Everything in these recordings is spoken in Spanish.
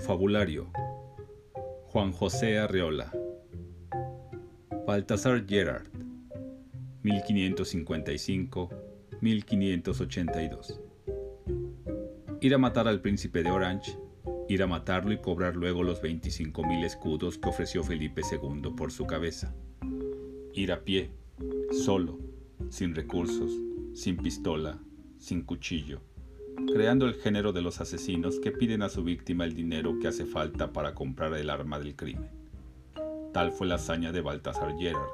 Confabulario. Juan José Arreola. Baltasar Gerard. 1555-1582. Ir a matar al príncipe de Orange, ir a matarlo y cobrar luego los 25.000 escudos que ofreció Felipe II por su cabeza. Ir a pie, solo, sin recursos, sin pistola, sin cuchillo, creando el género de los asesinos que piden a su víctima el dinero que hace falta para comprar el arma del crimen. Tal fue la hazaña de Baltasar Gerard,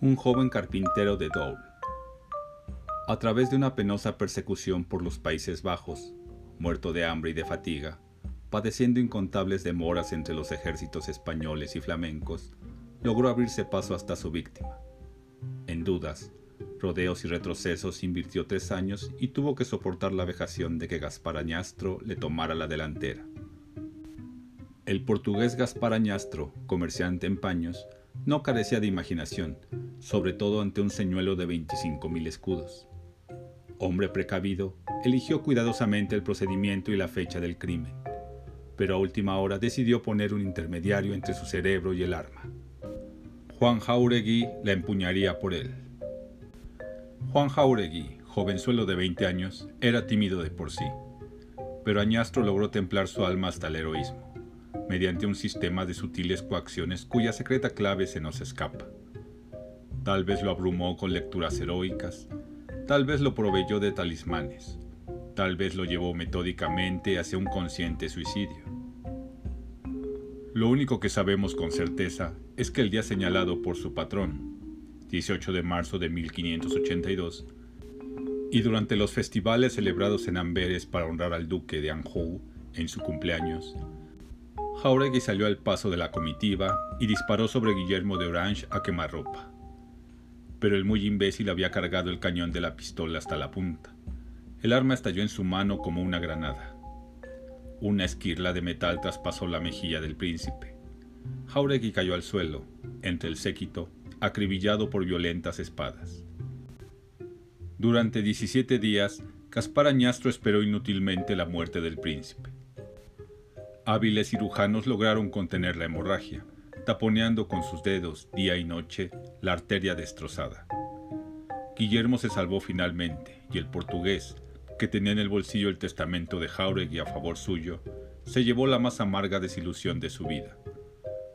un joven carpintero de Doul. A través de una penosa persecución por los Países Bajos, muerto de hambre y de fatiga, padeciendo incontables demoras entre los ejércitos españoles y flamencos, logró abrirse paso hasta su víctima. En dudas, rodeos y retrocesos invirtió tres años y tuvo que soportar la vejación de que Gaspar Añastro le tomara la delantera. El portugués Gaspar Añastro, comerciante en paños, no carecía de imaginación, sobre todo ante un señuelo de 25.000 escudos. Hombre precavido, eligió cuidadosamente el procedimiento y la fecha del crimen, pero a última hora decidió poner un intermediario entre su cerebro y el arma. Juan Jauregui la empuñaría por él. Juan Jauregui, jovenzuelo de 20 años, era tímido de por sí, pero Añastro logró templar su alma hasta el heroísmo, mediante un sistema de sutiles coacciones cuya secreta clave se nos escapa. Tal vez lo abrumó con lecturas heroicas, tal vez lo proveyó de talismanes, tal vez lo llevó metódicamente hacia un consciente suicidio. Lo único que sabemos con certeza es que el día señalado por su patrón, 18 de marzo de 1582, y durante los festivales celebrados en Amberes para honrar al duque de Anjou en su cumpleaños, Jauregui salió al paso de la comitiva y disparó sobre Guillermo de Orange a quemarropa. Pero el muy imbécil había cargado el cañón de la pistola hasta la punta. El arma estalló en su mano como una granada. Una esquirla de metal traspasó la mejilla del príncipe. Jauregui cayó al suelo, entre el séquito, acribillado por violentas espadas. Durante 17 días, Caspar Añastro esperó inútilmente la muerte del príncipe. Hábiles cirujanos lograron contener la hemorragia, taponeando con sus dedos, día y noche, la arteria destrozada. Guillermo se salvó finalmente, y el portugués, que tenía en el bolsillo el testamento de Jauregui a favor suyo, se llevó la más amarga desilusión de su vida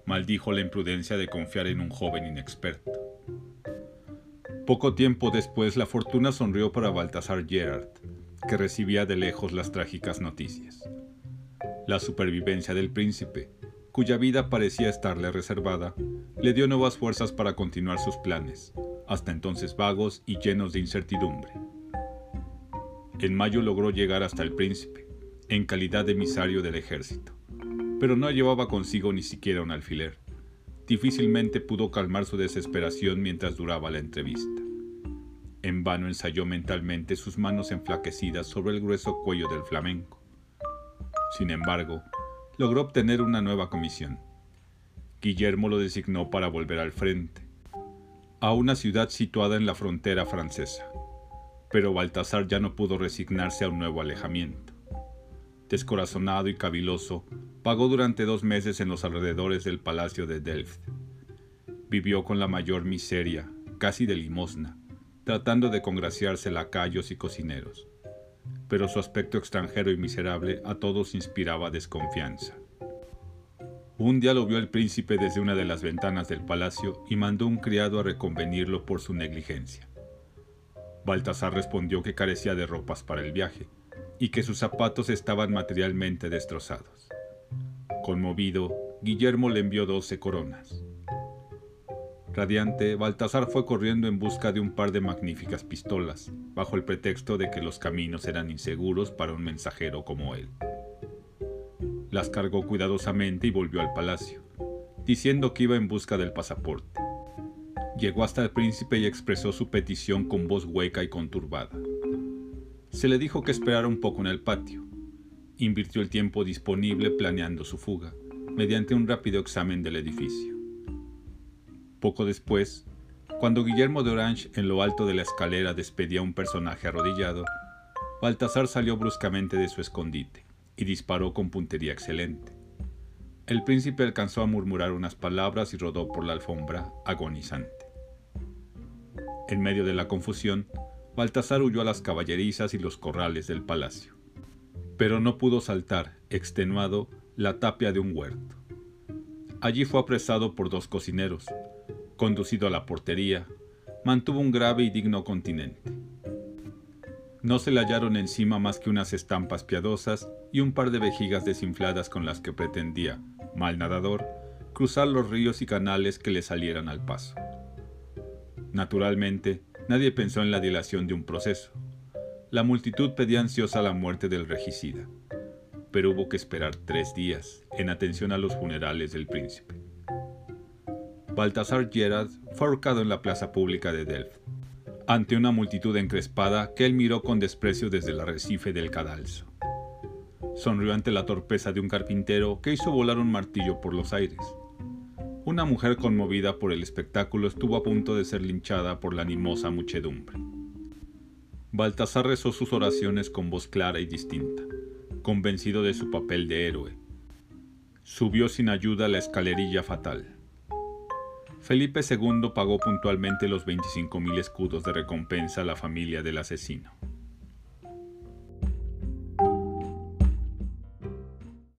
maldijo la imprudencia de confiar en un joven inexperto. Poco tiempo después la fortuna sonrió para Baltasar Gerard, que recibía de lejos las trágicas noticias. La supervivencia del príncipe, cuya vida parecía estarle reservada, le dio nuevas fuerzas para continuar sus planes, hasta entonces vagos y llenos de incertidumbre. En mayo logró llegar hasta el príncipe, en calidad de emisario del ejército pero no llevaba consigo ni siquiera un alfiler. Difícilmente pudo calmar su desesperación mientras duraba la entrevista. En vano ensayó mentalmente sus manos enflaquecidas sobre el grueso cuello del flamenco. Sin embargo, logró obtener una nueva comisión. Guillermo lo designó para volver al frente, a una ciudad situada en la frontera francesa. Pero Baltasar ya no pudo resignarse a un nuevo alejamiento. Descorazonado y caviloso, Pagó durante dos meses en los alrededores del palacio de Delft. Vivió con la mayor miseria, casi de limosna, tratando de congraciarse lacayos y cocineros. Pero su aspecto extranjero y miserable a todos inspiraba desconfianza. Un día lo vio el príncipe desde una de las ventanas del palacio y mandó un criado a reconvenirlo por su negligencia. Baltasar respondió que carecía de ropas para el viaje y que sus zapatos estaban materialmente destrozados. Conmovido, Guillermo le envió doce coronas. Radiante, Baltasar fue corriendo en busca de un par de magníficas pistolas, bajo el pretexto de que los caminos eran inseguros para un mensajero como él. Las cargó cuidadosamente y volvió al palacio, diciendo que iba en busca del pasaporte. Llegó hasta el príncipe y expresó su petición con voz hueca y conturbada. Se le dijo que esperara un poco en el patio, invirtió el tiempo disponible planeando su fuga, mediante un rápido examen del edificio. Poco después, cuando Guillermo de Orange en lo alto de la escalera despedía a un personaje arrodillado, Baltasar salió bruscamente de su escondite y disparó con puntería excelente. El príncipe alcanzó a murmurar unas palabras y rodó por la alfombra, agonizante. En medio de la confusión, Baltasar huyó a las caballerizas y los corrales del palacio. Pero no pudo saltar, extenuado, la tapia de un huerto. Allí fue apresado por dos cocineros, conducido a la portería, mantuvo un grave y digno continente. No se le hallaron encima más que unas estampas piadosas y un par de vejigas desinfladas con las que pretendía, mal nadador, cruzar los ríos y canales que le salieran al paso. Naturalmente, nadie pensó en la dilación de un proceso. La multitud pedía ansiosa la muerte del regicida, pero hubo que esperar tres días en atención a los funerales del príncipe. Baltasar Gerard fue ahorcado en la plaza pública de Delft, ante una multitud encrespada que él miró con desprecio desde el arrecife del cadalso. Sonrió ante la torpeza de un carpintero que hizo volar un martillo por los aires. Una mujer conmovida por el espectáculo estuvo a punto de ser linchada por la animosa muchedumbre. Baltasar rezó sus oraciones con voz clara y distinta, convencido de su papel de héroe. Subió sin ayuda la escalerilla fatal. Felipe II pagó puntualmente los 25.000 escudos de recompensa a la familia del asesino.